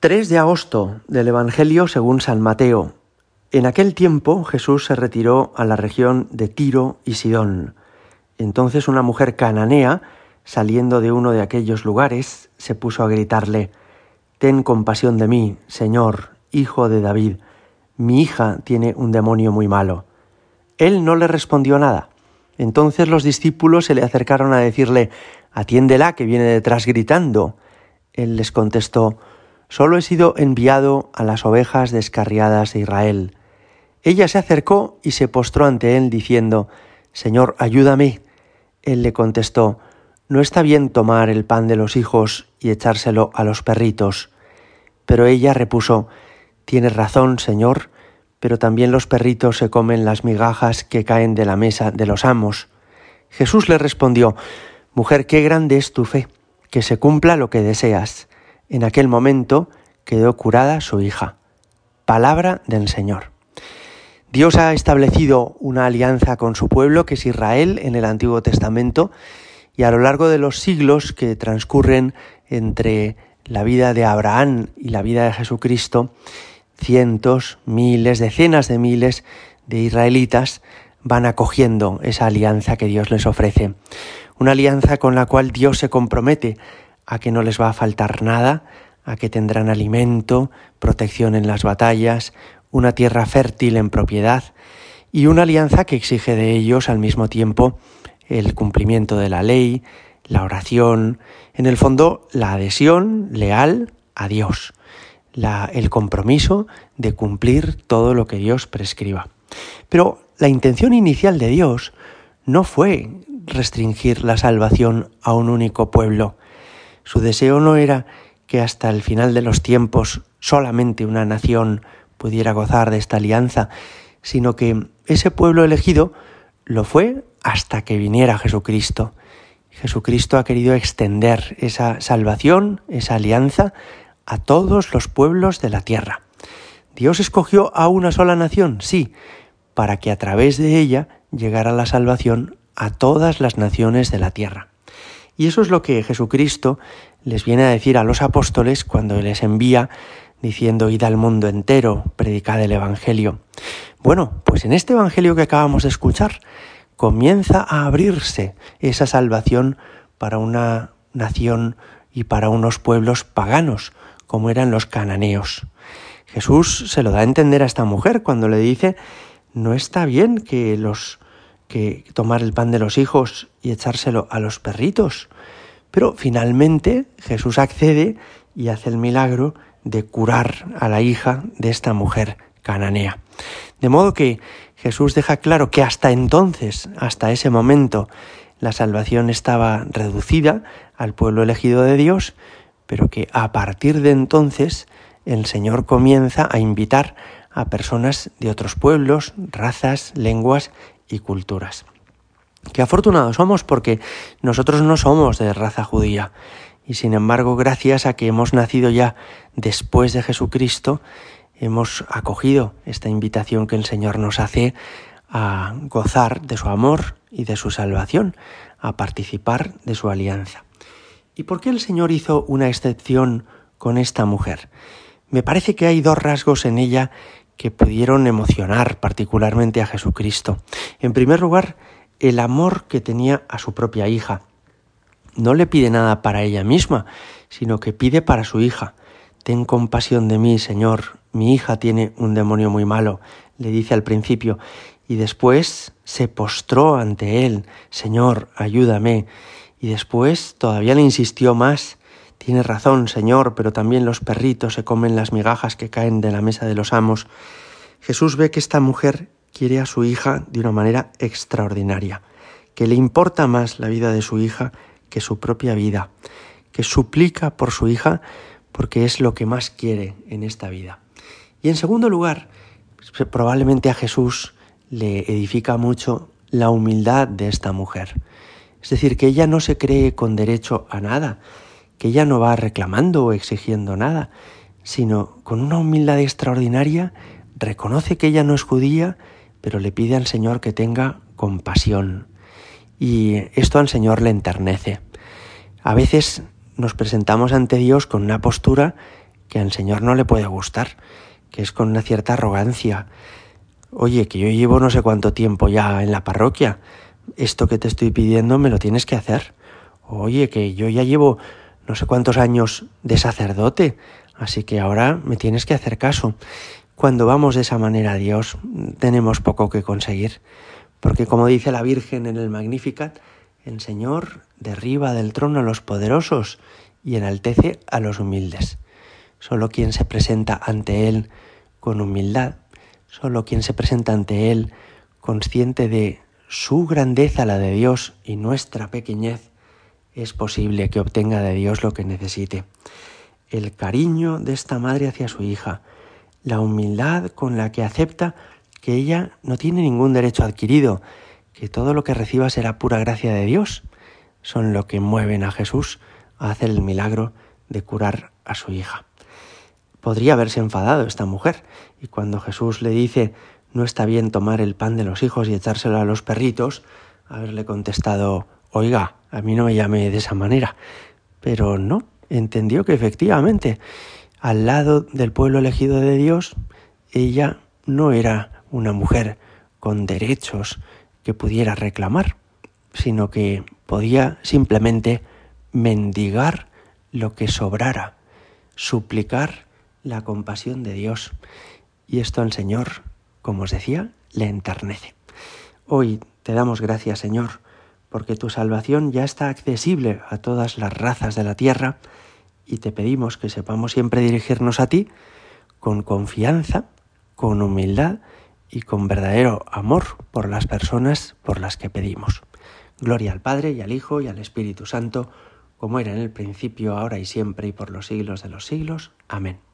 3 de agosto del Evangelio según San Mateo. En aquel tiempo Jesús se retiró a la región de Tiro y Sidón. Entonces una mujer cananea, saliendo de uno de aquellos lugares, se puso a gritarle, Ten compasión de mí, Señor, hijo de David, mi hija tiene un demonio muy malo. Él no le respondió nada. Entonces los discípulos se le acercaron a decirle, Atiéndela que viene detrás gritando. Él les contestó, Solo he sido enviado a las ovejas descarriadas de Israel. Ella se acercó y se postró ante él diciendo, Señor, ayúdame. Él le contestó, No está bien tomar el pan de los hijos y echárselo a los perritos. Pero ella repuso, Tienes razón, Señor, pero también los perritos se comen las migajas que caen de la mesa de los amos. Jesús le respondió, Mujer, qué grande es tu fe, que se cumpla lo que deseas. En aquel momento quedó curada su hija. Palabra del Señor. Dios ha establecido una alianza con su pueblo, que es Israel, en el Antiguo Testamento, y a lo largo de los siglos que transcurren entre la vida de Abraham y la vida de Jesucristo, cientos, miles, decenas de miles de israelitas van acogiendo esa alianza que Dios les ofrece. Una alianza con la cual Dios se compromete a que no les va a faltar nada, a que tendrán alimento, protección en las batallas, una tierra fértil en propiedad y una alianza que exige de ellos al mismo tiempo el cumplimiento de la ley, la oración, en el fondo la adhesión leal a Dios, el compromiso de cumplir todo lo que Dios prescriba. Pero la intención inicial de Dios no fue restringir la salvación a un único pueblo, su deseo no era que hasta el final de los tiempos solamente una nación pudiera gozar de esta alianza, sino que ese pueblo elegido lo fue hasta que viniera Jesucristo. Jesucristo ha querido extender esa salvación, esa alianza, a todos los pueblos de la tierra. Dios escogió a una sola nación, sí, para que a través de ella llegara la salvación a todas las naciones de la tierra. Y eso es lo que Jesucristo les viene a decir a los apóstoles cuando les envía diciendo id al mundo entero, predicad el Evangelio. Bueno, pues en este Evangelio que acabamos de escuchar comienza a abrirse esa salvación para una nación y para unos pueblos paganos, como eran los cananeos. Jesús se lo da a entender a esta mujer cuando le dice, no está bien que los que tomar el pan de los hijos y echárselo a los perritos. Pero finalmente Jesús accede y hace el milagro de curar a la hija de esta mujer cananea. De modo que Jesús deja claro que hasta entonces, hasta ese momento, la salvación estaba reducida al pueblo elegido de Dios, pero que a partir de entonces el Señor comienza a invitar a personas de otros pueblos, razas, lenguas y culturas. Qué afortunados somos porque nosotros no somos de raza judía y sin embargo gracias a que hemos nacido ya después de Jesucristo, hemos acogido esta invitación que el Señor nos hace a gozar de su amor y de su salvación, a participar de su alianza. ¿Y por qué el Señor hizo una excepción con esta mujer? Me parece que hay dos rasgos en ella que pudieron emocionar particularmente a Jesucristo. En primer lugar, el amor que tenía a su propia hija. No le pide nada para ella misma, sino que pide para su hija. Ten compasión de mí, Señor, mi hija tiene un demonio muy malo, le dice al principio, y después se postró ante él, Señor, ayúdame, y después todavía le insistió más, Tienes razón, Señor, pero también los perritos se comen las migajas que caen de la mesa de los amos. Jesús ve que esta mujer quiere a su hija de una manera extraordinaria, que le importa más la vida de su hija que su propia vida, que suplica por su hija porque es lo que más quiere en esta vida. Y en segundo lugar, probablemente a Jesús le edifica mucho la humildad de esta mujer. Es decir, que ella no se cree con derecho a nada, que ella no va reclamando o exigiendo nada, sino con una humildad extraordinaria reconoce que ella no es judía, pero le pide al Señor que tenga compasión. Y esto al Señor le enternece. A veces nos presentamos ante Dios con una postura que al Señor no le puede gustar, que es con una cierta arrogancia. Oye, que yo llevo no sé cuánto tiempo ya en la parroquia, esto que te estoy pidiendo me lo tienes que hacer. Oye, que yo ya llevo no sé cuántos años de sacerdote, así que ahora me tienes que hacer caso. Cuando vamos de esa manera a Dios, tenemos poco que conseguir, porque como dice la Virgen en el Magnificat, el Señor derriba del trono a los poderosos y enaltece a los humildes. Solo quien se presenta ante Él con humildad, solo quien se presenta ante Él consciente de su grandeza, la de Dios, y nuestra pequeñez, es posible que obtenga de Dios lo que necesite. El cariño de esta madre hacia su hija, la humildad con la que acepta que ella no tiene ningún derecho adquirido, que todo lo que reciba será pura gracia de Dios, son lo que mueven a Jesús a hacer el milagro de curar a su hija. Podría haberse enfadado esta mujer, y cuando Jesús le dice no está bien tomar el pan de los hijos y echárselo a los perritos, haberle contestado oiga, a mí no me llame de esa manera. Pero no, entendió que efectivamente, al lado del pueblo elegido de Dios, ella no era una mujer con derechos que pudiera reclamar, sino que podía simplemente mendigar lo que sobrara, suplicar la compasión de Dios. Y esto al Señor, como os decía, le enternece. Hoy te damos gracias, Señor, porque tu salvación ya está accesible a todas las razas de la tierra y te pedimos que sepamos siempre dirigirnos a ti con confianza, con humildad y con verdadero amor por las personas por las que pedimos. Gloria al Padre y al Hijo y al Espíritu Santo, como era en el principio, ahora y siempre y por los siglos de los siglos. Amén.